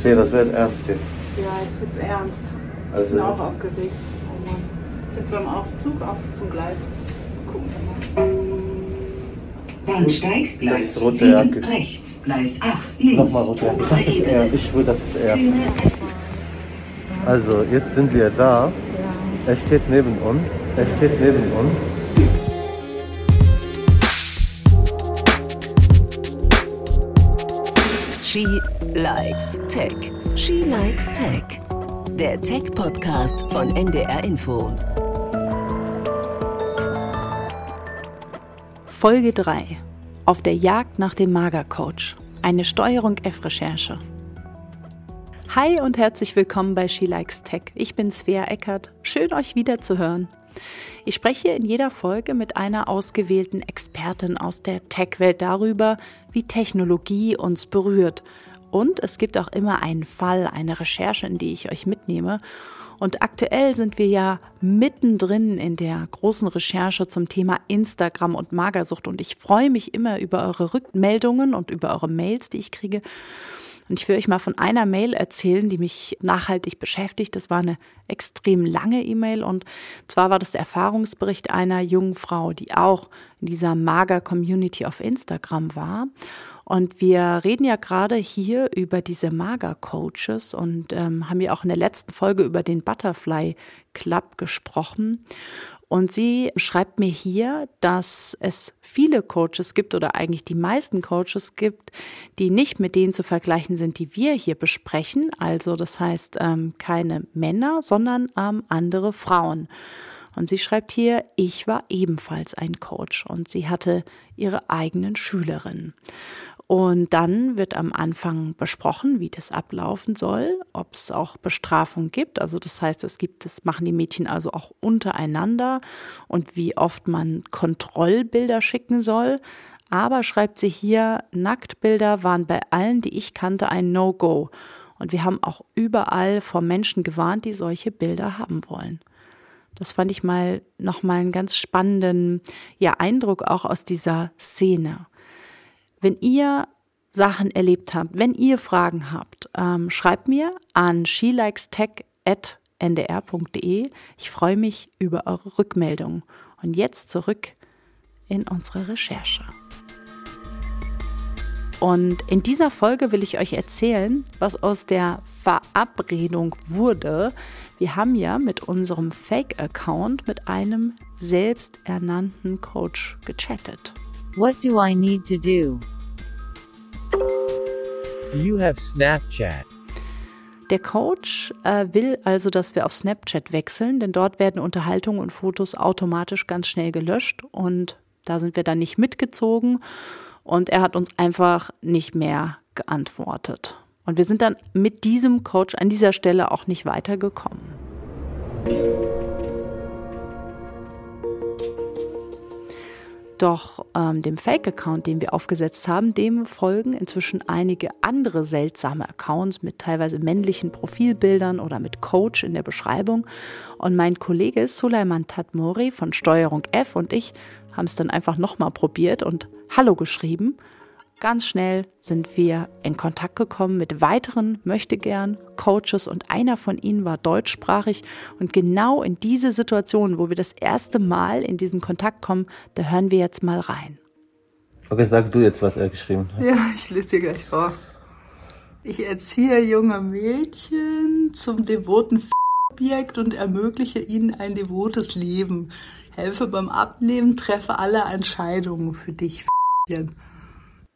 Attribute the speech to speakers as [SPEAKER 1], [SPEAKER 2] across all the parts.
[SPEAKER 1] Okay, das wird ernst jetzt.
[SPEAKER 2] Ja, jetzt wird's ernst. Ich
[SPEAKER 1] Also
[SPEAKER 2] bin auch
[SPEAKER 1] jetzt.
[SPEAKER 2] aufgeregt. Oh Mann. Sind wir im Aufzug auf zum Gleis? Gucken wir mal.
[SPEAKER 3] Bahnsteig,
[SPEAKER 1] Das
[SPEAKER 3] Gleis
[SPEAKER 1] ist rote
[SPEAKER 3] 7
[SPEAKER 1] Jacke.
[SPEAKER 3] rechts, Gleis 8 links.
[SPEAKER 1] Nochmal runter. Das ist er. Ich schwöre, das ist er. Also, jetzt sind wir da. Er steht neben uns. Er steht neben uns.
[SPEAKER 4] She likes Tech. She likes Tech. Der Tech-Podcast von NDR Info.
[SPEAKER 5] Folge 3. Auf der Jagd nach dem Magercoach. Eine Steuerung F-Recherche. Hi und herzlich willkommen bei She Likes Tech. Ich bin Svea Eckert. Schön euch wieder zu hören. Ich spreche in jeder Folge mit einer ausgewählten Expertin aus der Tech-Welt darüber, wie Technologie uns berührt. Und es gibt auch immer einen Fall, eine Recherche, in die ich euch mitnehme. Und aktuell sind wir ja mittendrin in der großen Recherche zum Thema Instagram und Magersucht. Und ich freue mich immer über eure Rückmeldungen und über eure Mails, die ich kriege. Und ich will euch mal von einer Mail erzählen, die mich nachhaltig beschäftigt. Das war eine extrem lange E-Mail und zwar war das der Erfahrungsbericht einer jungen Frau, die auch in dieser Mager-Community auf Instagram war. Und wir reden ja gerade hier über diese Mager-Coaches und ähm, haben ja auch in der letzten Folge über den Butterfly Club gesprochen. Und sie schreibt mir hier, dass es viele Coaches gibt oder eigentlich die meisten Coaches gibt, die nicht mit denen zu vergleichen sind, die wir hier besprechen. Also das heißt ähm, keine Männer, sondern ähm, andere Frauen. Und sie schreibt hier, ich war ebenfalls ein Coach und sie hatte ihre eigenen Schülerinnen. Und dann wird am Anfang besprochen, wie das ablaufen soll, ob es auch Bestrafung gibt. Also das heißt, es gibt, das machen die Mädchen also auch untereinander und wie oft man Kontrollbilder schicken soll. Aber schreibt sie hier, Nacktbilder waren bei allen, die ich kannte, ein No-Go. Und wir haben auch überall vor Menschen gewarnt, die solche Bilder haben wollen. Das fand ich mal nochmal einen ganz spannenden ja, Eindruck auch aus dieser Szene. Wenn ihr Sachen erlebt habt, wenn ihr Fragen habt, ähm, schreibt mir an shelikestech.ndr.de. Ich freue mich über eure Rückmeldungen. Und jetzt zurück in unsere Recherche. Und in dieser Folge will ich euch erzählen, was aus der Verabredung wurde. Wir haben ja mit unserem Fake-Account mit einem selbsternannten Coach gechattet.
[SPEAKER 6] What do I need to do?
[SPEAKER 7] Do you have Snapchat?
[SPEAKER 5] Der Coach äh, will also, dass wir auf Snapchat wechseln, denn dort werden Unterhaltungen und Fotos automatisch ganz schnell gelöscht und da sind wir dann nicht mitgezogen und er hat uns einfach nicht mehr geantwortet. Und wir sind dann mit diesem Coach an dieser Stelle auch nicht weitergekommen. Doch ähm, dem Fake-Account, den wir aufgesetzt haben, dem folgen inzwischen einige andere seltsame Accounts mit teilweise männlichen Profilbildern oder mit Coach in der Beschreibung. Und mein Kollege Suleiman Tatmori von Steuerung F und ich haben es dann einfach nochmal probiert und Hallo geschrieben. Ganz schnell sind wir in Kontakt gekommen mit weiteren Möchtegern Coaches und einer von ihnen war deutschsprachig und genau in diese Situation, wo wir das erste Mal in diesen Kontakt kommen, da hören wir jetzt mal rein.
[SPEAKER 1] Okay, sag du jetzt, was er geschrieben hat.
[SPEAKER 2] Ja, ich lese dir gleich vor. Ich erziehe junge Mädchen zum devoten Objekt und ermögliche ihnen ein devotes Leben. Helfe beim Abnehmen, treffe alle Entscheidungen für dich.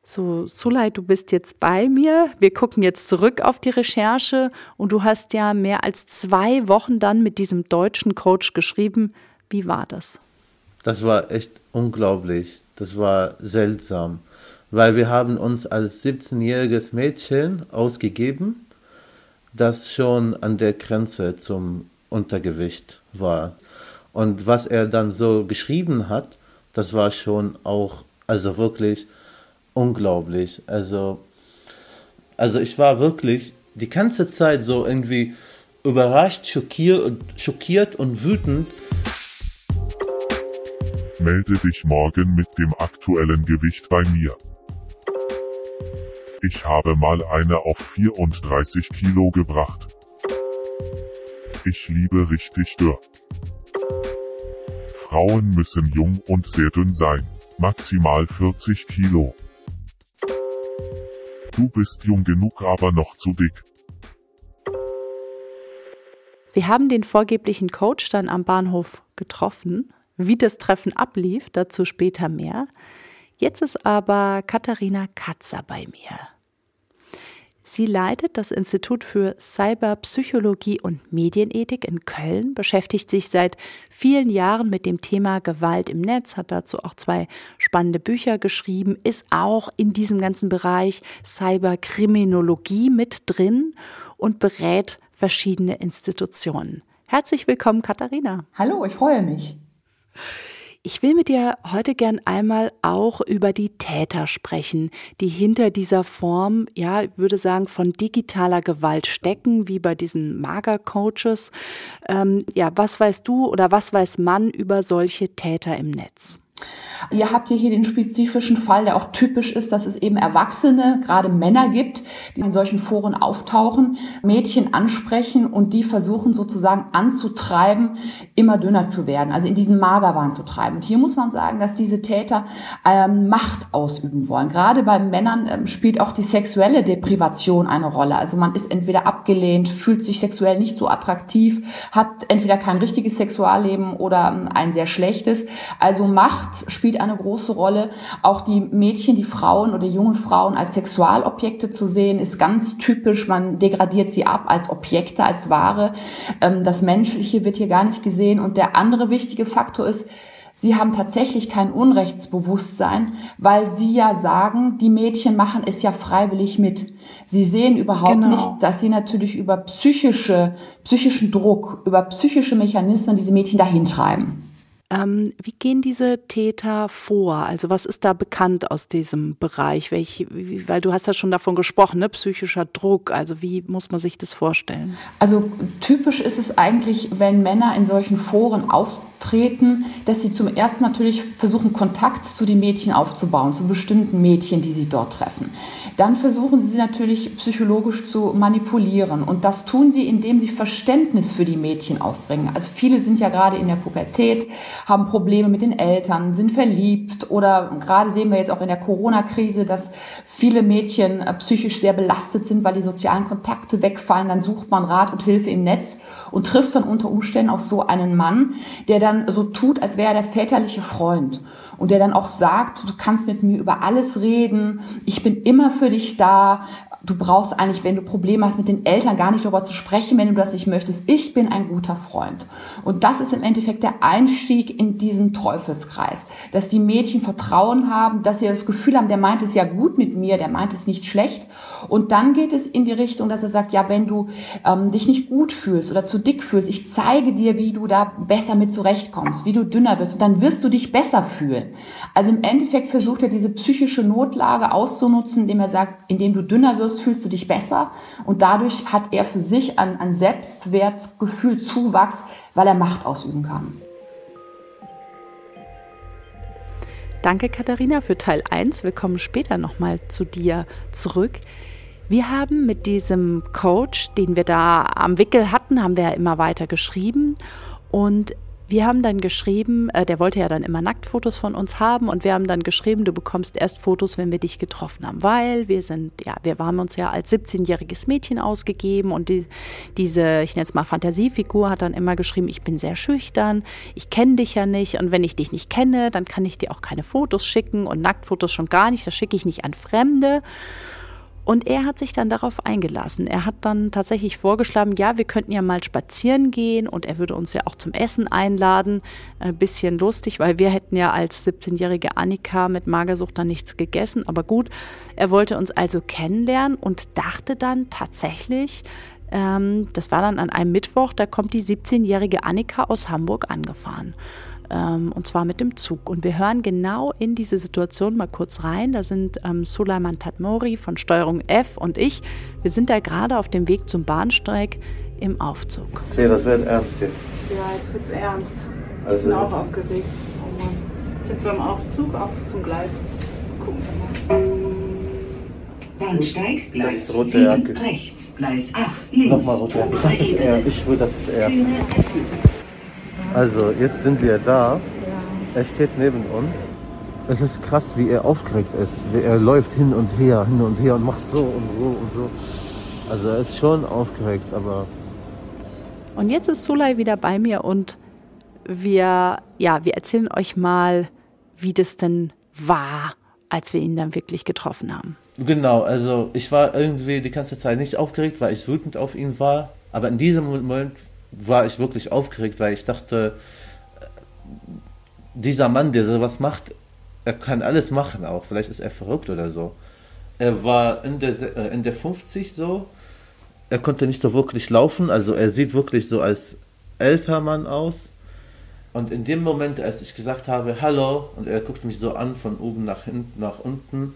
[SPEAKER 5] So, Sulay, du bist jetzt bei mir. Wir gucken jetzt zurück auf die Recherche und du hast ja mehr als zwei Wochen dann mit diesem deutschen Coach geschrieben. Wie war das?
[SPEAKER 1] Das war echt unglaublich. Das war seltsam, weil wir haben uns als 17-jähriges Mädchen ausgegeben, das schon an der Grenze zum Untergewicht war. Und was er dann so geschrieben hat, das war schon auch, also wirklich unglaublich. Also, also ich war wirklich die ganze Zeit so irgendwie überrascht, schockiert, schockiert und wütend.
[SPEAKER 8] Melde dich morgen mit dem aktuellen Gewicht bei mir. Ich habe mal eine auf 34 Kilo gebracht. Ich liebe richtig dürr. Frauen müssen jung und sehr dünn sein. Maximal 40 Kilo. Du bist jung genug, aber noch zu dick.
[SPEAKER 5] Wir haben den vorgeblichen Coach dann am Bahnhof getroffen. Wie das Treffen ablief, dazu später mehr. Jetzt ist aber Katharina Katzer bei mir. Sie leitet das Institut für Cyberpsychologie und Medienethik in Köln, beschäftigt sich seit vielen Jahren mit dem Thema Gewalt im Netz, hat dazu auch zwei spannende Bücher geschrieben, ist auch in diesem ganzen Bereich Cyberkriminologie mit drin und berät verschiedene Institutionen. Herzlich willkommen, Katharina.
[SPEAKER 9] Hallo, ich freue mich.
[SPEAKER 5] Ich will mit dir heute gern einmal auch über die Täter sprechen, die hinter dieser Form, ja, ich würde sagen, von digitaler Gewalt stecken, wie bei diesen Mager-Coaches. Ähm, ja, was weißt du oder was weiß man über solche Täter im Netz?
[SPEAKER 9] Ihr habt hier den spezifischen Fall, der auch typisch ist, dass es eben Erwachsene, gerade Männer gibt, die in solchen Foren auftauchen, Mädchen ansprechen und die versuchen sozusagen anzutreiben, immer dünner zu werden, also in diesen Magerwahn zu treiben. Und hier muss man sagen, dass diese Täter ähm, Macht ausüben wollen. Gerade bei Männern ähm, spielt auch die sexuelle Deprivation eine Rolle. Also man ist entweder abgelehnt, fühlt sich sexuell nicht so attraktiv, hat entweder kein richtiges Sexualleben oder ähm, ein sehr schlechtes. Also Macht spielt spielt eine große Rolle. Auch die Mädchen, die Frauen oder junge Frauen als Sexualobjekte zu sehen, ist ganz typisch. Man degradiert sie ab als Objekte, als Ware. Ähm, das Menschliche wird hier gar nicht gesehen. Und der andere wichtige Faktor ist, Sie haben tatsächlich kein Unrechtsbewusstsein, weil Sie ja sagen, die Mädchen machen es ja freiwillig mit. Sie sehen überhaupt genau. nicht, dass Sie natürlich über psychische, psychischen Druck, über psychische Mechanismen diese Mädchen dahin treiben.
[SPEAKER 5] Ähm, wie gehen diese Täter vor? Also was ist da bekannt aus diesem Bereich? Welch, wie, weil du hast ja schon davon gesprochen, ne? psychischer Druck. Also wie muss man sich das vorstellen?
[SPEAKER 9] Also typisch ist es eigentlich, wenn Männer in solchen Foren auftreten, treten, dass sie zum ersten natürlich versuchen, Kontakt zu den Mädchen aufzubauen, zu bestimmten Mädchen, die sie dort treffen. Dann versuchen sie sie natürlich psychologisch zu manipulieren. Und das tun sie, indem sie Verständnis für die Mädchen aufbringen. Also viele sind ja gerade in der Pubertät, haben Probleme mit den Eltern, sind verliebt oder gerade sehen wir jetzt auch in der Corona-Krise, dass viele Mädchen äh, psychisch sehr belastet sind, weil die sozialen Kontakte wegfallen. Dann sucht man Rat und Hilfe im Netz und trifft dann unter Umständen auch so einen Mann, der dann dann so tut, als wäre er der väterliche Freund. Und der dann auch sagt, du kannst mit mir über alles reden, ich bin immer für dich da, du brauchst eigentlich, wenn du Probleme hast mit den Eltern, gar nicht darüber zu sprechen, wenn du das nicht möchtest. Ich bin ein guter Freund. Und das ist im Endeffekt der Einstieg in diesen Teufelskreis, dass die Mädchen Vertrauen haben, dass sie das Gefühl haben, der meint es ja gut mit mir, der meint es nicht schlecht. Und dann geht es in die Richtung, dass er sagt, ja, wenn du ähm, dich nicht gut fühlst oder zu dick fühlst, ich zeige dir, wie du da besser mit zurechtkommst, wie du dünner bist und dann wirst du dich besser fühlen. Also im Endeffekt versucht er diese psychische Notlage auszunutzen, indem er sagt, indem du dünner wirst, fühlst du dich besser und dadurch hat er für sich an, an Selbstwertgefühl Zuwachs, weil er Macht ausüben kann.
[SPEAKER 5] Danke Katharina für Teil 1. Wir kommen später nochmal zu dir zurück. Wir haben mit diesem Coach, den wir da am Wickel hatten, haben wir ja immer weiter geschrieben und wir haben dann geschrieben, äh, der wollte ja dann immer Nacktfotos von uns haben und wir haben dann geschrieben, du bekommst erst Fotos, wenn wir dich getroffen haben, weil wir sind, ja, wir haben uns ja als 17-jähriges Mädchen ausgegeben und die, diese, ich nenne es mal Fantasiefigur, hat dann immer geschrieben, ich bin sehr schüchtern, ich kenne dich ja nicht und wenn ich dich nicht kenne, dann kann ich dir auch keine Fotos schicken und Nacktfotos schon gar nicht, das schicke ich nicht an Fremde. Und er hat sich dann darauf eingelassen. Er hat dann tatsächlich vorgeschlagen, ja, wir könnten ja mal spazieren gehen und er würde uns ja auch zum Essen einladen. Ein bisschen lustig, weil wir hätten ja als 17-jährige Annika mit Magersucht dann nichts gegessen. Aber gut, er wollte uns also kennenlernen und dachte dann tatsächlich, ähm, das war dann an einem Mittwoch, da kommt die 17-jährige Annika aus Hamburg angefahren ähm, und zwar mit dem Zug. Und wir hören genau in diese Situation mal kurz rein. Da sind ähm, Suleiman Tatmori von Steuerung F und ich. Wir sind da gerade auf dem Weg zum Bahnsteig im Aufzug.
[SPEAKER 1] Ja, das wird ernst jetzt.
[SPEAKER 2] Ja, jetzt wird es ernst. Also ich bin auch aufgeregt. Oh Mann. Sind wir im Aufzug auf zum Gleis? Gucken wir mal.
[SPEAKER 3] Bahnsteig, Gleis
[SPEAKER 1] ist rote
[SPEAKER 3] 7
[SPEAKER 1] Jacke.
[SPEAKER 3] rechts, Gleis 8 links.
[SPEAKER 1] Nochmal runter. Das ist er. Ich schwöre, das ist er. Also, jetzt sind wir da. Er steht neben uns. Es ist krass, wie er aufgeregt ist. Wie er läuft hin und her, hin und her und macht so und so und so. Also, er ist schon aufgeregt, aber
[SPEAKER 5] Und jetzt ist Sulay wieder bei mir und wir, ja, wir erzählen euch mal, wie das denn war, als wir ihn dann wirklich getroffen haben.
[SPEAKER 1] Genau, also ich war irgendwie die ganze Zeit nicht aufgeregt, weil ich wütend auf ihn war. Aber in diesem Moment war ich wirklich aufgeregt, weil ich dachte, dieser Mann, der sowas macht, er kann alles machen auch. Vielleicht ist er verrückt oder so. Er war in der, äh, in der 50 so. Er konnte nicht so wirklich laufen. Also er sieht wirklich so als älter Mann aus. Und in dem Moment, als ich gesagt habe, hallo, und er guckt mich so an von oben nach hinten, nach unten,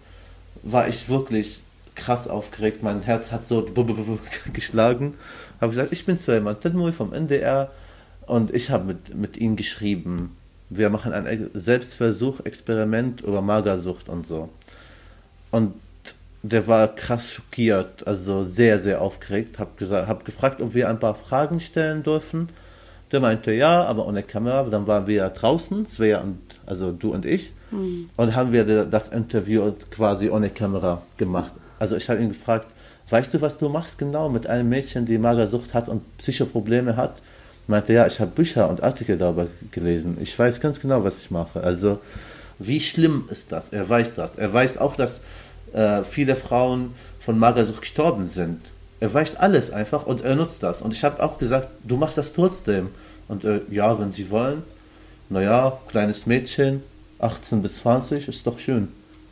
[SPEAKER 1] war ich wirklich krass aufgeregt. Mein Herz hat so geschlagen. Habe gesagt, ich bin Suleiman Tedmoui vom NDR und ich habe mit, mit ihm geschrieben. Wir machen ein Selbstversuch, Experiment über Magersucht und so. Und der war krass schockiert, also sehr, sehr aufgeregt. Hab, gesagt, hab gefragt, ob wir ein paar Fragen stellen dürfen. Der meinte ja, aber ohne Kamera. Dann waren wir draußen, Svea und also du und ich, und haben wir das Interview quasi ohne Kamera gemacht. Also ich habe ihn gefragt, weißt du, was du machst genau mit einem Mädchen, die Magersucht hat und Psychoprobleme hat? Meinte ja, ich habe Bücher und Artikel darüber gelesen. Ich weiß ganz genau, was ich mache. Also wie schlimm ist das? Er weiß das. Er weiß auch, dass äh, viele Frauen von Magersucht gestorben sind. Er weiß alles einfach und er nutzt das. Und ich habe auch gesagt, du machst das trotzdem. Und äh, ja, wenn sie wollen. Naja, kleines Mädchen, 18 bis 20, ist doch schön.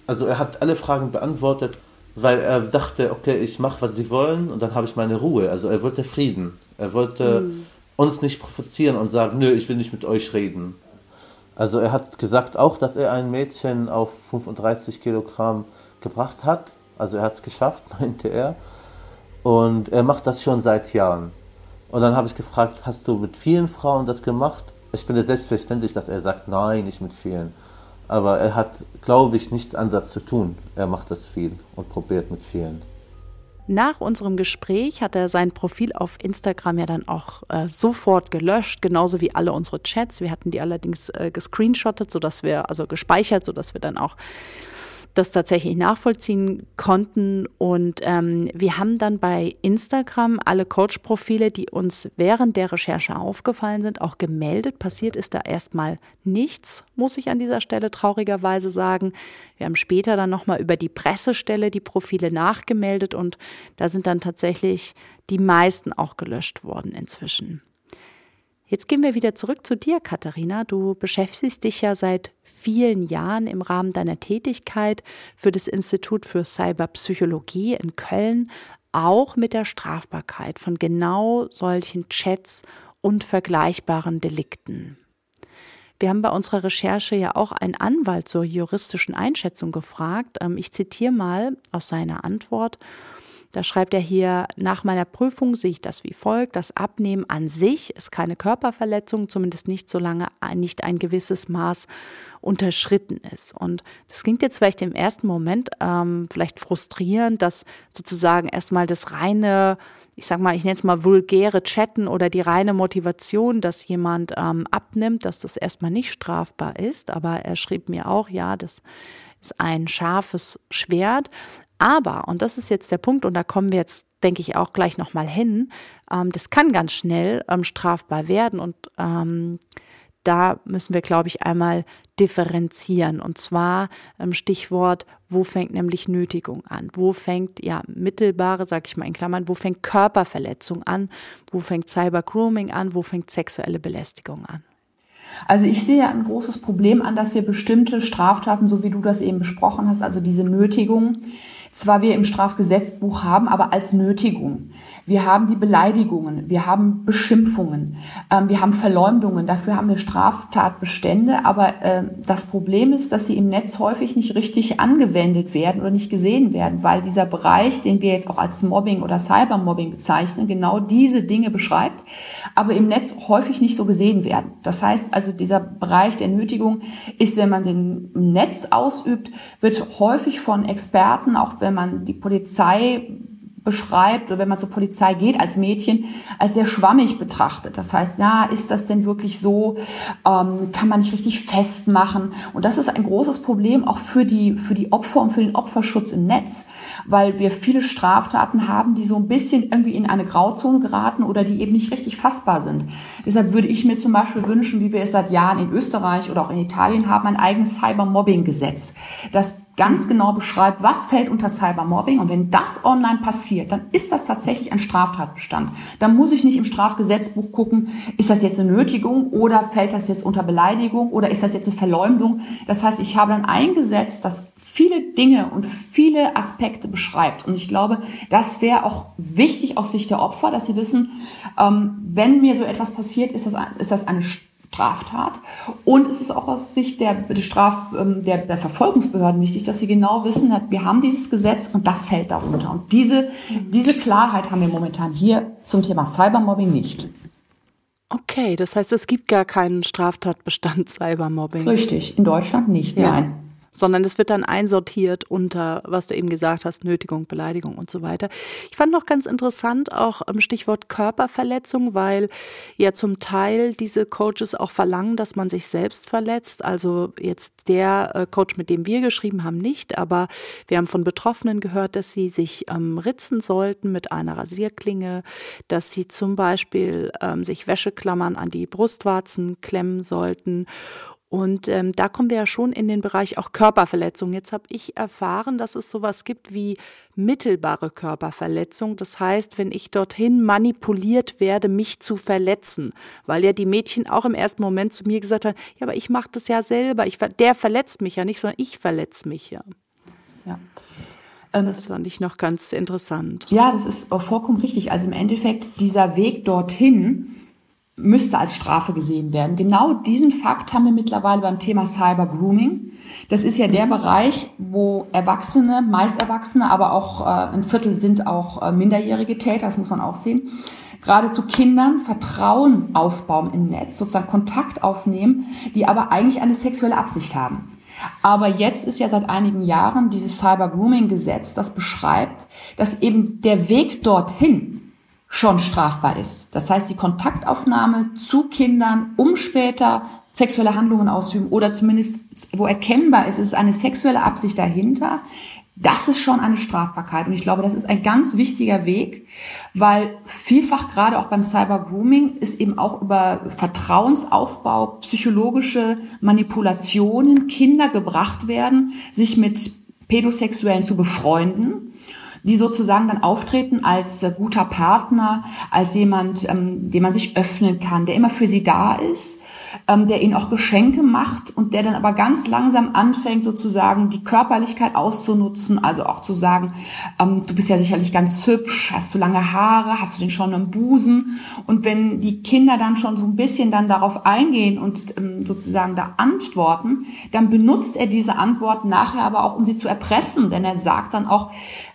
[SPEAKER 1] Also er hat alle Fragen beantwortet, weil er dachte, okay, ich mache, was sie wollen und dann habe ich meine Ruhe. Also er wollte Frieden. Er wollte uns nicht provozieren und sagen, nö, ich will nicht mit euch reden. Also er hat gesagt auch, dass er ein Mädchen auf 35 Kilogramm gebracht hat. Also er hat es geschafft, meinte er. Und er macht das schon seit Jahren. Und dann habe ich gefragt, hast du mit vielen Frauen das gemacht? Ich finde selbstverständlich, dass er sagt, nein, nicht mit vielen. Aber er hat, glaube ich, nichts anderes zu tun. Er macht das viel und probiert mit vielen.
[SPEAKER 5] Nach unserem Gespräch hat er sein Profil auf Instagram ja dann auch äh, sofort gelöscht, genauso wie alle unsere Chats. Wir hatten die allerdings äh, gescreenshottet, sodass wir, also gespeichert, sodass wir dann auch das tatsächlich nachvollziehen konnten. Und ähm, wir haben dann bei Instagram alle Coach-Profile, die uns während der Recherche aufgefallen sind, auch gemeldet. Passiert ist da erstmal nichts, muss ich an dieser Stelle traurigerweise sagen. Wir haben später dann nochmal über die Pressestelle die Profile nachgemeldet und da sind dann tatsächlich die meisten auch gelöscht worden inzwischen. Jetzt gehen wir wieder zurück zu dir, Katharina. Du beschäftigst dich ja seit vielen Jahren im Rahmen deiner Tätigkeit für das Institut für Cyberpsychologie in Köln auch mit der Strafbarkeit von genau solchen Chats und vergleichbaren Delikten. Wir haben bei unserer Recherche ja auch einen Anwalt zur juristischen Einschätzung gefragt. Ähm, Ich zitiere mal aus seiner Antwort. Da schreibt er hier, nach meiner Prüfung sehe ich das wie folgt. Das Abnehmen an sich ist keine Körperverletzung, zumindest nicht solange nicht ein gewisses Maß unterschritten ist. Und das klingt jetzt vielleicht im ersten Moment ähm, vielleicht frustrierend, dass sozusagen erstmal das reine, ich sag mal, ich nenne es mal vulgäre Chatten oder die reine Motivation, dass jemand ähm, abnimmt, dass das erstmal nicht strafbar ist. Aber er schrieb mir auch, ja, das ist ein scharfes Schwert. Aber, und das ist jetzt der Punkt, und da kommen wir jetzt, denke ich, auch gleich nochmal hin, ähm, das kann ganz schnell ähm, strafbar werden. Und ähm, da müssen wir, glaube ich, einmal differenzieren. Und zwar ähm, Stichwort, wo fängt nämlich Nötigung an? Wo fängt, ja, mittelbare, sag ich mal in Klammern, wo fängt Körperverletzung an? Wo fängt Cybergrooming an? Wo fängt sexuelle Belästigung an?
[SPEAKER 9] Also ich sehe ein großes Problem an, dass wir bestimmte Straftaten, so wie du das eben besprochen hast, also diese Nötigung, zwar wir im Strafgesetzbuch haben, aber als Nötigung. Wir haben die Beleidigungen, wir haben Beschimpfungen, ähm, wir haben Verleumdungen, dafür haben wir Straftatbestände, aber äh, das Problem ist, dass sie im Netz häufig nicht richtig angewendet werden oder nicht gesehen werden, weil dieser Bereich, den wir jetzt auch als Mobbing oder Cybermobbing bezeichnen, genau diese Dinge beschreibt, aber im Netz häufig nicht so gesehen werden. Das heißt also, dieser Bereich der Nötigung ist, wenn man den Netz ausübt, wird häufig von Experten, auch wenn man die Polizei beschreibt oder wenn man zur Polizei geht als Mädchen, als sehr schwammig betrachtet. Das heißt, na, ist das denn wirklich so? Ähm, kann man nicht richtig festmachen? Und das ist ein großes Problem auch für die, für die Opfer und für den Opferschutz im Netz, weil wir viele Straftaten haben, die so ein bisschen irgendwie in eine Grauzone geraten oder die eben nicht richtig fassbar sind. Deshalb würde ich mir zum Beispiel wünschen, wie wir es seit Jahren in Österreich oder auch in Italien haben, ein eigenes Cybermobbing-Gesetz, das ganz genau beschreibt, was fällt unter Cybermobbing. Und wenn das online passiert, dann ist das tatsächlich ein Straftatbestand. Dann muss ich nicht im Strafgesetzbuch gucken, ist das jetzt eine Nötigung oder fällt das jetzt unter Beleidigung oder ist das jetzt eine Verleumdung. Das heißt, ich habe dann ein Gesetz, das viele Dinge und viele Aspekte beschreibt. Und ich glaube, das wäre auch wichtig aus Sicht der Opfer, dass sie wissen, ähm, wenn mir so etwas passiert, ist das, ist das eine Straftat. Und es ist auch aus Sicht der, der, Straf, ähm, der, der Verfolgungsbehörden wichtig, dass sie genau wissen, wir haben dieses Gesetz und das fällt darunter. Und diese, diese Klarheit haben wir momentan hier zum Thema Cybermobbing nicht.
[SPEAKER 5] Okay, das heißt, es gibt gar keinen Straftatbestand Cybermobbing.
[SPEAKER 9] Richtig, in Deutschland nicht, ja. nein
[SPEAKER 5] sondern es wird dann einsortiert unter, was du eben gesagt hast, Nötigung, Beleidigung und so weiter. Ich fand noch ganz interessant auch im Stichwort Körperverletzung, weil ja zum Teil diese Coaches auch verlangen, dass man sich selbst verletzt. Also jetzt der äh, Coach, mit dem wir geschrieben haben, nicht, aber wir haben von Betroffenen gehört, dass sie sich ähm, ritzen sollten mit einer Rasierklinge, dass sie zum Beispiel ähm, sich Wäscheklammern an die Brustwarzen klemmen sollten und ähm, da kommen wir ja schon in den Bereich auch Körperverletzung. Jetzt habe ich erfahren, dass es sowas gibt wie mittelbare Körperverletzung. Das heißt, wenn ich dorthin manipuliert werde, mich zu verletzen, weil ja die Mädchen auch im ersten Moment zu mir gesagt haben, ja, aber ich mache das ja selber. Ich, der verletzt mich ja nicht, sondern ich verletze mich ja. Ja. Ähm, das fand ich noch ganz interessant.
[SPEAKER 9] Ja, das ist auch vollkommen richtig. Also im Endeffekt dieser Weg dorthin, müsste als Strafe gesehen werden. Genau diesen Fakt haben wir mittlerweile beim Thema Cyber Grooming. Das ist ja der Bereich, wo Erwachsene, meist Erwachsene, aber auch äh, ein Viertel sind auch äh, minderjährige Täter, das muss man auch sehen, gerade zu Kindern Vertrauen aufbauen im Netz, sozusagen Kontakt aufnehmen, die aber eigentlich eine sexuelle Absicht haben. Aber jetzt ist ja seit einigen Jahren dieses Cyber Grooming Gesetz, das beschreibt, dass eben der Weg dorthin schon strafbar ist. Das heißt, die Kontaktaufnahme zu Kindern, um später sexuelle Handlungen auszuüben oder zumindest wo erkennbar ist, ist eine sexuelle Absicht dahinter. Das ist schon eine Strafbarkeit. Und ich glaube, das ist ein ganz wichtiger Weg, weil vielfach gerade auch beim Cyber Grooming ist eben auch über Vertrauensaufbau, psychologische Manipulationen Kinder gebracht werden, sich mit Pädosexuellen zu befreunden die sozusagen dann auftreten als äh, guter Partner, als jemand, ähm, dem man sich öffnen kann, der immer für sie da ist, ähm, der ihnen auch Geschenke macht und der dann aber ganz langsam anfängt, sozusagen die Körperlichkeit auszunutzen, also auch zu sagen, ähm, du bist ja sicherlich ganz hübsch, hast du lange Haare, hast du den schon im Busen? Und wenn die Kinder dann schon so ein bisschen dann darauf eingehen und ähm, sozusagen da antworten, dann benutzt er diese Antworten nachher aber auch, um sie zu erpressen, denn er sagt dann auch,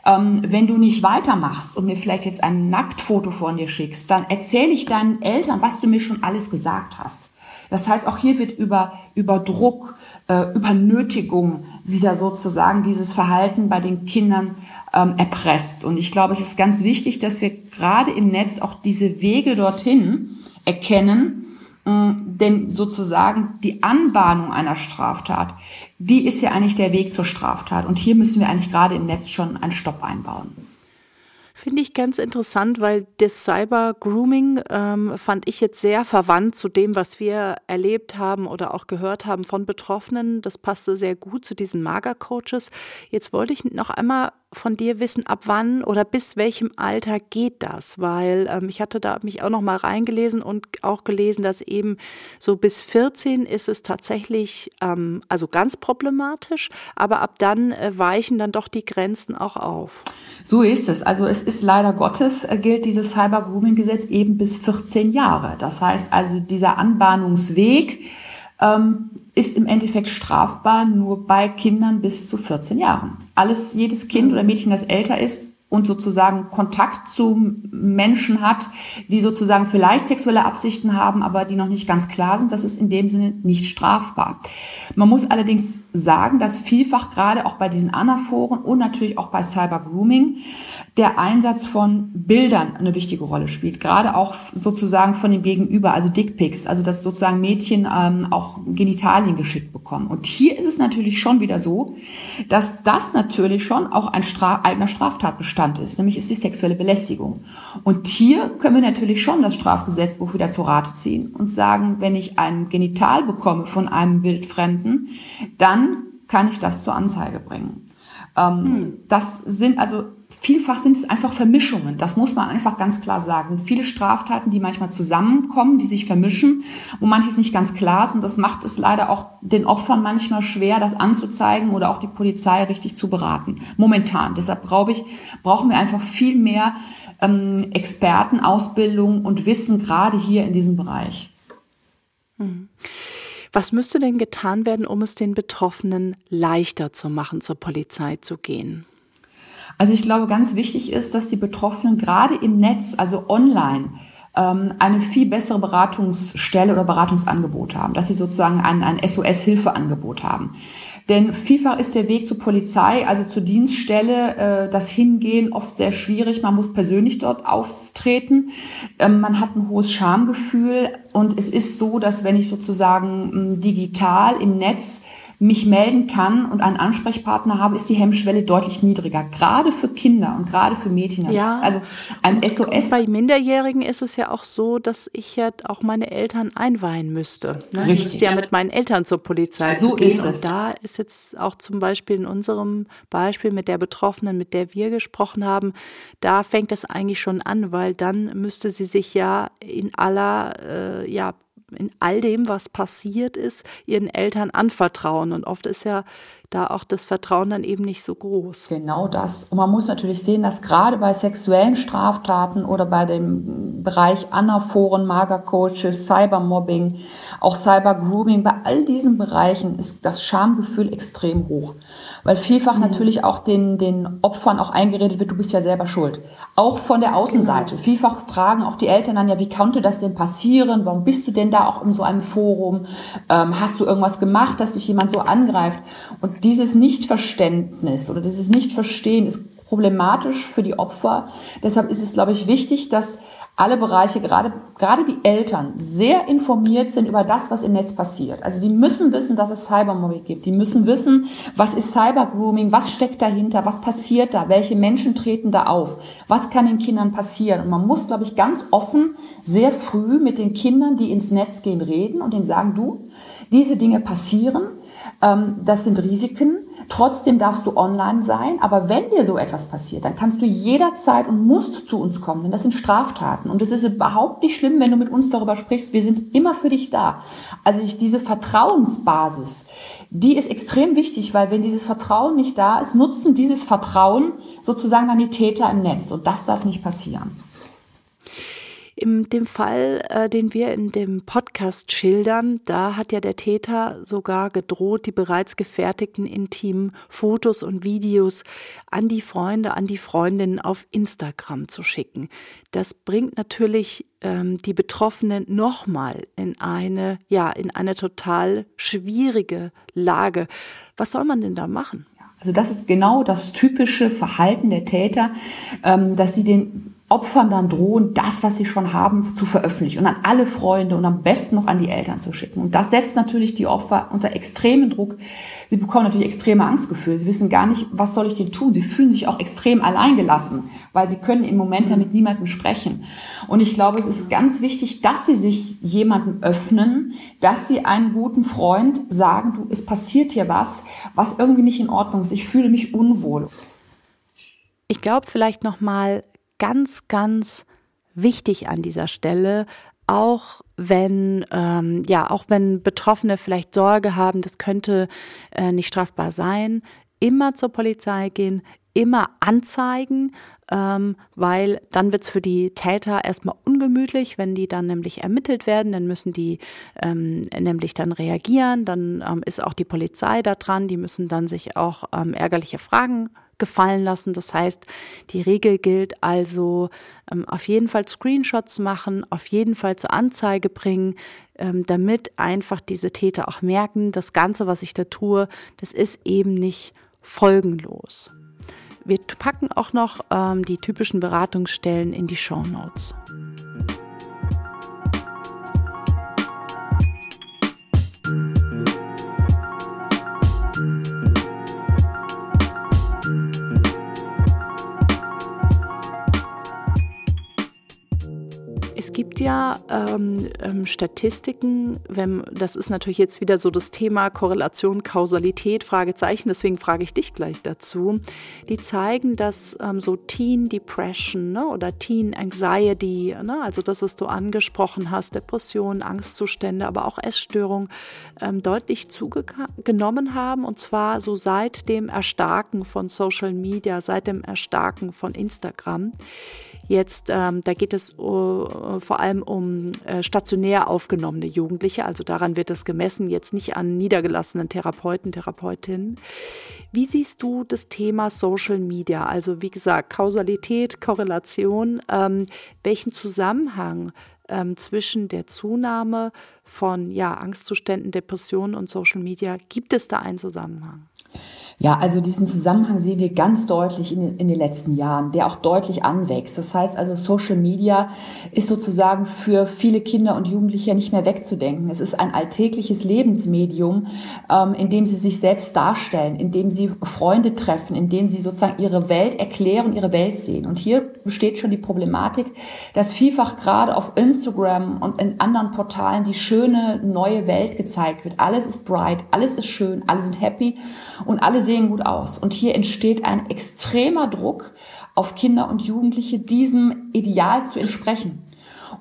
[SPEAKER 9] ähm, wenn du nicht weitermachst und mir vielleicht jetzt ein Nacktfoto von dir schickst, dann erzähle ich deinen Eltern, was du mir schon alles gesagt hast. Das heißt, auch hier wird über, über Druck, äh, über Nötigung wieder sozusagen dieses Verhalten bei den Kindern ähm, erpresst. Und ich glaube, es ist ganz wichtig, dass wir gerade im Netz auch diese Wege dorthin erkennen, denn sozusagen die Anbahnung einer Straftat, die ist ja eigentlich der Weg zur Straftat. Und hier müssen wir eigentlich gerade im Netz schon einen Stopp einbauen.
[SPEAKER 5] Finde ich ganz interessant, weil das Cyber-Grooming ähm, fand ich jetzt sehr verwandt zu dem, was wir erlebt haben oder auch gehört haben von Betroffenen. Das passte sehr gut zu diesen Mager-Coaches. Jetzt wollte ich noch einmal von dir wissen, ab wann oder bis welchem Alter geht das? Weil ähm, ich hatte da mich auch noch mal reingelesen und auch gelesen, dass eben so bis 14 ist es tatsächlich ähm, also ganz problematisch, aber ab dann äh, weichen dann doch die Grenzen auch auf.
[SPEAKER 9] So ist es. Also es ist leider Gottes äh, gilt dieses Cyber Grooming Gesetz eben bis 14 Jahre. Das heißt also dieser Anbahnungsweg ähm, ist im Endeffekt strafbar nur bei Kindern bis zu 14 Jahren. Alles, jedes Kind oder Mädchen, das älter ist, und sozusagen Kontakt zu Menschen hat, die sozusagen vielleicht sexuelle Absichten haben, aber die noch nicht ganz klar sind, das ist in dem Sinne nicht strafbar. Man muss allerdings sagen, dass vielfach gerade auch bei diesen Anaphoren und natürlich auch bei Cyber Grooming der Einsatz von Bildern eine wichtige Rolle spielt, gerade auch sozusagen von dem Gegenüber, also Dickpics, also dass sozusagen Mädchen ähm, auch Genitalien geschickt bekommen. Und hier ist es natürlich schon wieder so, dass das natürlich schon auch ein Stra eigener Straftatbestand ist, nämlich ist die sexuelle Belästigung. Und hier können wir natürlich schon das Strafgesetzbuch wieder zu Rate ziehen und sagen, wenn ich ein Genital bekomme von einem Wildfremden, dann kann ich das zur Anzeige bringen. Ähm, hm. Das sind also vielfach sind es einfach Vermischungen. Das muss man einfach ganz klar sagen. Viele Straftaten, die manchmal zusammenkommen, die sich vermischen, wo manches nicht ganz klar ist. Und das macht es leider auch den Opfern manchmal schwer, das anzuzeigen oder auch die Polizei richtig zu beraten. Momentan. Deshalb brauche ich, brauchen wir einfach viel mehr ähm, Expertenausbildung und Wissen gerade hier in diesem Bereich.
[SPEAKER 5] Hm. Was müsste denn getan werden, um es den Betroffenen leichter zu machen, zur Polizei zu gehen?
[SPEAKER 9] Also ich glaube, ganz wichtig ist, dass die Betroffenen gerade im Netz, also online, ähm, eine viel bessere Beratungsstelle oder Beratungsangebot haben, dass sie sozusagen ein, ein SOS-Hilfeangebot haben. Denn vielfach ist der Weg zur Polizei, also zur Dienststelle, äh, das Hingehen oft sehr schwierig. Man muss persönlich dort auftreten. Ähm, man hat ein hohes Schamgefühl und es ist so, dass wenn ich sozusagen digital im Netz mich melden kann und einen Ansprechpartner habe, ist die Hemmschwelle deutlich niedriger. Gerade für Kinder und gerade für Mädchen.
[SPEAKER 5] Ja.
[SPEAKER 9] Also ein SOS.
[SPEAKER 5] Bei Minderjährigen ist es ja auch so, dass ich ja auch meine Eltern einweihen müsste. Ne? Richtig. Ich müsste ja mit meinen Eltern zur Polizei
[SPEAKER 9] so
[SPEAKER 5] gehen.
[SPEAKER 9] Ist es.
[SPEAKER 5] Und da ist jetzt auch zum Beispiel in unserem Beispiel mit der Betroffenen, mit der wir gesprochen haben, da fängt das eigentlich schon an, weil dann müsste sie sich ja in aller, äh, ja, in all dem, was passiert ist, ihren Eltern anvertrauen. Und oft ist ja da auch das Vertrauen dann eben nicht so groß.
[SPEAKER 9] Genau das. Und man muss natürlich sehen, dass gerade bei sexuellen Straftaten oder bei dem Bereich Anaphoren, Magercoaches, Cybermobbing, auch Cybergrooming, bei all diesen Bereichen ist das Schamgefühl extrem hoch. Weil vielfach mhm. natürlich auch den, den Opfern auch eingeredet wird, du bist ja selber schuld. Auch von der Außenseite. Genau. Vielfach fragen auch die Eltern dann ja, wie konnte das denn passieren? Warum bist du denn da auch in so einem Forum? Ähm, hast du irgendwas gemacht, dass dich jemand so angreift? Und dieses Nichtverständnis oder dieses Nichtverstehen ist problematisch für die Opfer. Deshalb ist es, glaube ich, wichtig, dass alle Bereiche, gerade, gerade die Eltern, sehr informiert sind über das, was im Netz passiert. Also die müssen wissen, dass es Cybermobbing gibt. Die müssen wissen, was ist Cybergrooming, was steckt dahinter, was passiert da, welche Menschen treten da auf, was kann den Kindern passieren. Und man muss, glaube ich, ganz offen, sehr früh mit den Kindern, die ins Netz gehen, reden und ihnen sagen, du, diese Dinge passieren das sind Risiken. Trotzdem darfst du online sein. Aber wenn dir so etwas passiert, dann kannst du jederzeit und musst zu uns kommen, denn das sind Straftaten. Und es ist überhaupt nicht schlimm, wenn du mit uns darüber sprichst. Wir sind immer für dich da. Also ich, diese Vertrauensbasis, die ist extrem wichtig, weil wenn dieses Vertrauen nicht da ist, nutzen dieses Vertrauen sozusagen dann die Täter im Netz. Und das darf nicht passieren.
[SPEAKER 5] In dem Fall, äh, den wir in dem Podcast schildern, da hat ja der Täter sogar gedroht, die bereits gefertigten intimen Fotos und Videos an die Freunde, an die Freundinnen auf Instagram zu schicken. Das bringt natürlich ähm, die Betroffenen nochmal in eine, ja, in eine total schwierige Lage. Was soll man denn da machen?
[SPEAKER 9] Also das ist genau das typische Verhalten der Täter, ähm, dass sie den Opfern dann drohen, das, was sie schon haben, zu veröffentlichen und an alle Freunde und am besten noch an die Eltern zu schicken. Und das setzt natürlich die Opfer unter extremen Druck. Sie bekommen natürlich extreme Angstgefühle. Sie wissen gar nicht, was soll ich denn tun? Sie fühlen sich auch extrem alleingelassen, weil sie können im Moment ja mit niemandem sprechen. Und ich glaube, es ist ganz wichtig, dass sie sich jemandem öffnen, dass sie einen guten Freund sagen, du, es passiert hier was, was irgendwie nicht in Ordnung ist. Ich fühle mich unwohl.
[SPEAKER 5] Ich glaube vielleicht noch mal ganz, ganz wichtig an dieser Stelle, auch wenn ähm, ja auch wenn Betroffene vielleicht Sorge haben, das könnte äh, nicht strafbar sein, immer zur Polizei gehen, immer anzeigen, ähm, weil dann wird es für die Täter erstmal ungemütlich, wenn die dann nämlich ermittelt werden, dann müssen die ähm, nämlich dann reagieren, dann ähm, ist auch die Polizei da dran, die müssen dann sich auch ähm, ärgerliche Fragen gefallen lassen. Das heißt, die Regel gilt also, ähm, auf jeden Fall Screenshots machen, auf jeden Fall zur Anzeige bringen, ähm, damit einfach diese Täter auch merken, das Ganze, was ich da tue, das ist eben nicht folgenlos. Wir packen auch noch ähm, die typischen Beratungsstellen in die Show Notes. Es gibt ja ähm, ähm, Statistiken, wenn, das ist natürlich jetzt wieder so das Thema Korrelation, Kausalität, Fragezeichen, deswegen frage ich dich gleich dazu, die zeigen, dass ähm, so Teen Depression ne, oder Teen Anxiety, ne, also das, was du angesprochen hast, Depressionen, Angstzustände, aber auch Essstörungen, ähm, deutlich zugenommen haben und zwar so seit dem Erstarken von Social Media, seit dem Erstarken von Instagram. Jetzt, ähm, da geht es uh, vor allem um äh, stationär aufgenommene Jugendliche, also daran wird es gemessen, jetzt nicht an niedergelassenen Therapeuten, Therapeutinnen. Wie siehst du das Thema Social Media? Also wie gesagt, Kausalität, Korrelation, ähm, welchen Zusammenhang ähm, zwischen der Zunahme von ja, Angstzuständen, Depressionen und Social Media gibt es da einen Zusammenhang?
[SPEAKER 9] Ja, also diesen Zusammenhang sehen wir ganz deutlich in, in, den letzten Jahren, der auch deutlich anwächst. Das heißt also, Social Media ist sozusagen für viele Kinder und Jugendliche nicht mehr wegzudenken. Es ist ein alltägliches Lebensmedium, ähm, in dem sie sich selbst darstellen, in dem sie Freunde treffen, in dem sie sozusagen ihre Welt erklären, ihre Welt sehen. Und hier besteht schon die Problematik, dass vielfach gerade auf Instagram und in anderen Portalen die schöne neue Welt gezeigt wird. Alles ist bright, alles ist schön, alle sind happy und alle sehen gut aus. Und hier entsteht ein extremer Druck auf Kinder und Jugendliche, diesem Ideal zu entsprechen.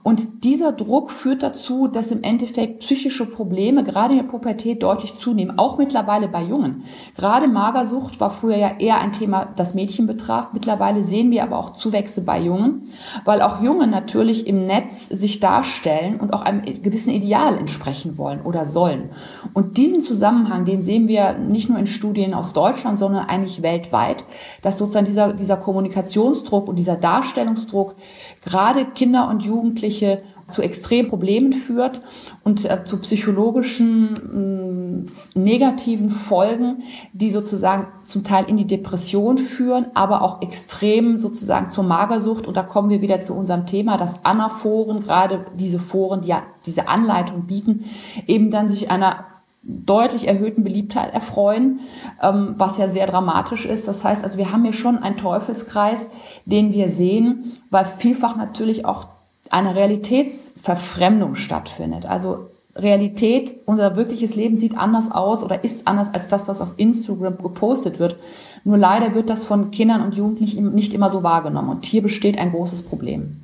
[SPEAKER 9] Und dieser Druck führt dazu, dass im Endeffekt psychische Probleme gerade in der Pubertät deutlich zunehmen, auch mittlerweile bei Jungen. Gerade Magersucht war früher ja eher ein Thema, das Mädchen betraf. Mittlerweile sehen wir aber auch Zuwächse bei Jungen, weil auch Jungen natürlich im Netz sich darstellen und auch einem gewissen Ideal entsprechen wollen oder sollen. Und diesen Zusammenhang, den sehen wir nicht nur in Studien aus Deutschland, sondern eigentlich weltweit, dass sozusagen dieser, dieser Kommunikationsdruck und dieser Darstellungsdruck gerade Kinder und Jugendliche zu extremen Problemen führt und äh, zu psychologischen äh, negativen Folgen, die sozusagen zum Teil in die Depression führen, aber auch extrem sozusagen zur Magersucht. Und da kommen wir wieder zu unserem Thema, dass Anna-Foren, gerade diese Foren, die ja diese Anleitung bieten, eben dann sich einer deutlich erhöhten Beliebtheit erfreuen, ähm, was ja sehr dramatisch ist. Das heißt also, wir haben hier schon einen Teufelskreis, den wir sehen, weil vielfach natürlich auch eine Realitätsverfremdung stattfindet. Also Realität, unser wirkliches Leben sieht anders aus oder ist anders als das, was auf Instagram gepostet wird. Nur leider wird das von Kindern und Jugendlichen nicht immer so wahrgenommen. Und hier besteht ein großes Problem.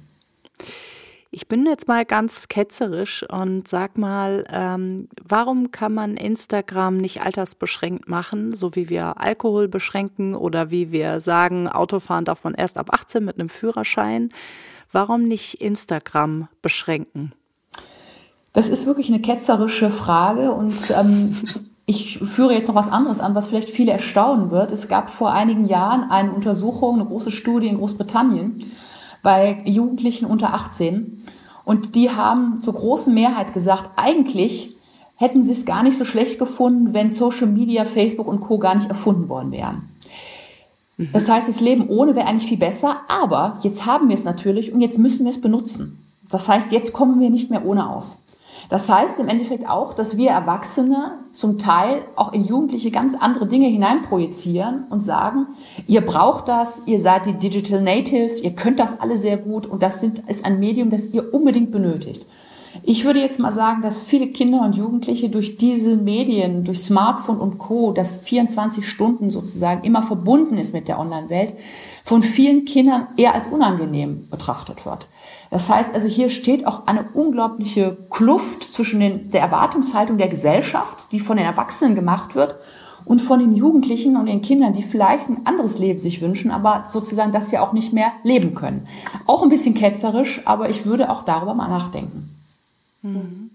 [SPEAKER 5] Ich bin jetzt mal ganz ketzerisch und sag mal, ähm, warum kann man Instagram nicht altersbeschränkt machen, so wie wir Alkohol beschränken oder wie wir sagen, Autofahren darf man erst ab 18 mit einem Führerschein? Warum nicht Instagram beschränken?
[SPEAKER 9] Das ist wirklich eine ketzerische Frage und ähm, ich führe jetzt noch was anderes an, was vielleicht viele erstaunen wird. Es gab vor einigen Jahren eine Untersuchung, eine große Studie in Großbritannien bei Jugendlichen unter 18. Und die haben zur großen Mehrheit gesagt, eigentlich hätten sie es gar nicht so schlecht gefunden, wenn Social Media, Facebook und Co. gar nicht erfunden worden wären. Mhm. Das heißt, das Leben ohne wäre eigentlich viel besser, aber jetzt haben wir es natürlich und jetzt müssen wir es benutzen. Das heißt, jetzt kommen wir nicht mehr ohne aus. Das heißt im Endeffekt auch, dass wir Erwachsene zum Teil auch in Jugendliche ganz andere Dinge hineinprojizieren und sagen, ihr braucht das, ihr seid die Digital Natives, ihr könnt das alle sehr gut und das ist ein Medium, das ihr unbedingt benötigt. Ich würde jetzt mal sagen, dass viele Kinder und Jugendliche durch diese Medien, durch Smartphone und Co., das 24 Stunden sozusagen immer verbunden ist mit der Online-Welt, von vielen Kindern eher als unangenehm betrachtet wird. Das heißt also, hier steht auch eine unglaubliche Kluft zwischen den, der Erwartungshaltung der Gesellschaft, die von den Erwachsenen gemacht wird, und von den Jugendlichen und den Kindern, die vielleicht ein anderes Leben sich wünschen, aber sozusagen das ja auch nicht mehr leben können. Auch ein bisschen ketzerisch, aber ich würde auch darüber mal nachdenken.
[SPEAKER 5] Mhm.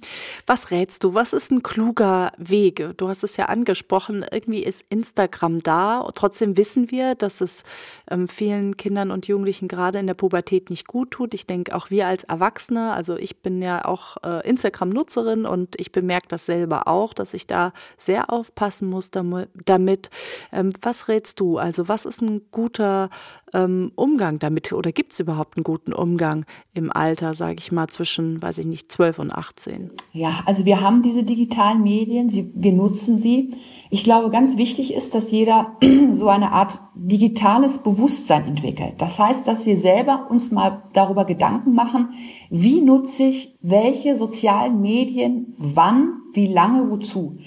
[SPEAKER 5] Was rätst du? Was ist ein kluger Weg? Du hast es ja angesprochen, irgendwie ist Instagram da. Trotzdem wissen wir, dass es ähm, vielen Kindern und Jugendlichen gerade in der Pubertät nicht gut tut. Ich denke, auch wir als Erwachsene, also ich bin ja auch äh, Instagram-Nutzerin und ich bemerke das selber auch, dass ich da sehr aufpassen muss damit. Ähm, was rätst du? Also was ist ein guter ähm, Umgang damit oder gibt es überhaupt einen guten Umgang im Alter, sage ich mal, zwischen, weiß ich nicht, 12 und 18?
[SPEAKER 9] Ja, also wir haben diese digitalen Medien, sie, wir nutzen sie. Ich glaube, ganz wichtig ist, dass jeder so eine Art digitales Bewusstsein entwickelt. Das heißt, dass wir selber uns mal darüber Gedanken machen, wie nutze ich welche sozialen Medien, wann, wie lange, wozu.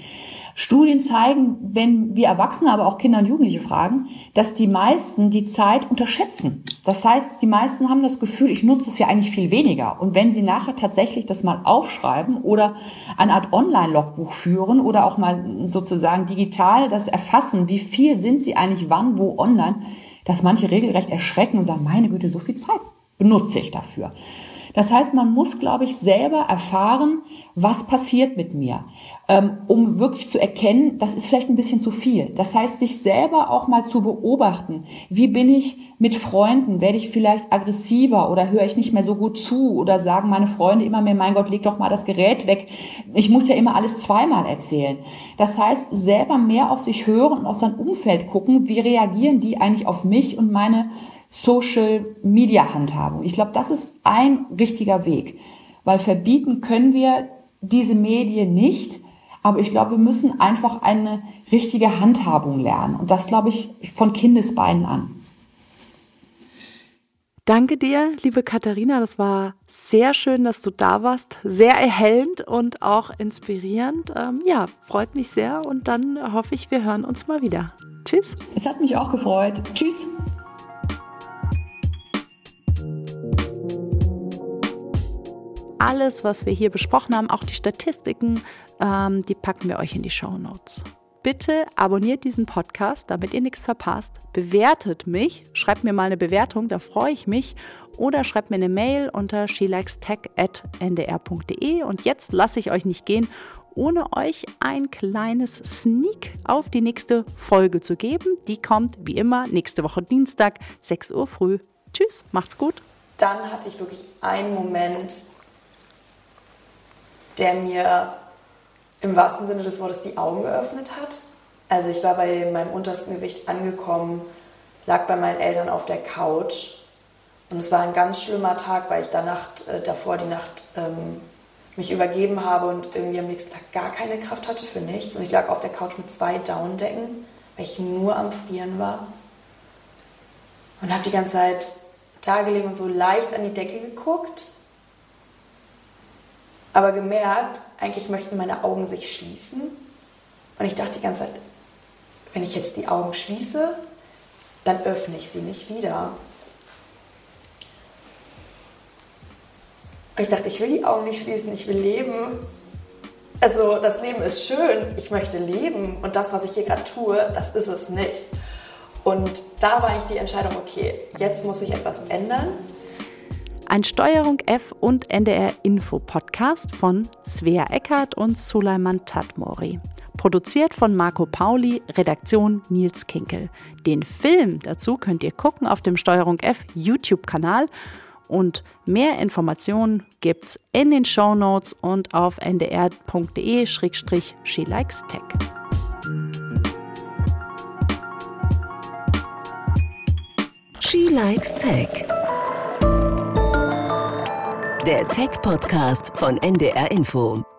[SPEAKER 9] Studien zeigen, wenn wir Erwachsene, aber auch Kinder und Jugendliche fragen, dass die meisten die Zeit unterschätzen. Das heißt, die meisten haben das Gefühl, ich nutze es ja eigentlich viel weniger. Und wenn sie nachher tatsächlich das mal aufschreiben oder eine Art Online-Logbuch führen oder auch mal sozusagen digital das erfassen, wie viel sind sie eigentlich wann, wo online, dass manche regelrecht erschrecken und sagen, meine Güte, so viel Zeit benutze ich dafür. Das heißt, man muss, glaube ich, selber erfahren, was passiert mit mir, ähm, um wirklich zu erkennen, das ist vielleicht ein bisschen zu viel. Das heißt, sich selber auch mal zu beobachten. Wie bin ich mit Freunden? Werde ich vielleicht aggressiver oder höre ich nicht mehr so gut zu oder sagen meine Freunde immer mehr, mein Gott, leg doch mal das Gerät weg. Ich muss ja immer alles zweimal erzählen. Das heißt, selber mehr auf sich hören und auf sein Umfeld gucken. Wie reagieren die eigentlich auf mich und meine Social Media Handhabung. Ich glaube, das ist ein richtiger Weg, weil verbieten können wir diese Medien nicht, aber ich glaube, wir müssen einfach eine richtige Handhabung lernen und das glaube ich von Kindesbeinen an.
[SPEAKER 5] Danke dir, liebe Katharina. Das war sehr schön, dass du da warst. Sehr erhellend und auch inspirierend. Ähm, ja, freut mich sehr und dann hoffe ich, wir hören uns mal wieder. Tschüss.
[SPEAKER 9] Es hat mich auch gefreut. Tschüss.
[SPEAKER 5] Alles, was wir hier besprochen haben, auch die Statistiken, ähm, die packen wir euch in die Show Notes. Bitte abonniert diesen Podcast, damit ihr nichts verpasst. Bewertet mich, schreibt mir mal eine Bewertung, da freue ich mich. Oder schreibt mir eine Mail unter shelikestech.ndr.de. Und jetzt lasse ich euch nicht gehen, ohne euch ein kleines Sneak auf die nächste Folge zu geben. Die kommt wie immer nächste Woche Dienstag, 6 Uhr früh. Tschüss, macht's gut.
[SPEAKER 10] Dann hatte ich wirklich einen Moment, der mir im wahrsten Sinne des Wortes die Augen geöffnet hat. Also ich war bei meinem untersten Gewicht angekommen, lag bei meinen Eltern auf der Couch und es war ein ganz schlimmer Tag, weil ich da Nacht, äh, davor die Nacht ähm, mich übergeben habe und irgendwie am nächsten Tag gar keine Kraft hatte für nichts. Und ich lag auf der Couch mit zwei Downdecken, weil ich nur am Frieren war. Und habe die ganze Zeit da gelegen und so leicht an die Decke geguckt aber gemerkt, eigentlich möchten meine Augen sich schließen. Und ich dachte die ganze Zeit, wenn ich jetzt die Augen schließe, dann öffne ich sie nicht wieder. Und ich dachte, ich will die Augen nicht schließen, ich will leben. Also das Leben ist schön, ich möchte leben und das, was ich hier gerade tue, das ist es nicht. Und da war ich die Entscheidung, okay, jetzt muss ich etwas ändern
[SPEAKER 5] ein Steuerung F und NDR Info Podcast von Svea Eckert und Suleiman Tatmori. Produziert von Marco Pauli, Redaktion Nils Kinkel. Den Film dazu könnt ihr gucken auf dem Steuerung F YouTube-Kanal und mehr Informationen gibt's in den Show Notes und auf ndr.de-she likes tech.
[SPEAKER 4] She likes tech der Tech-Podcast von NDR Info.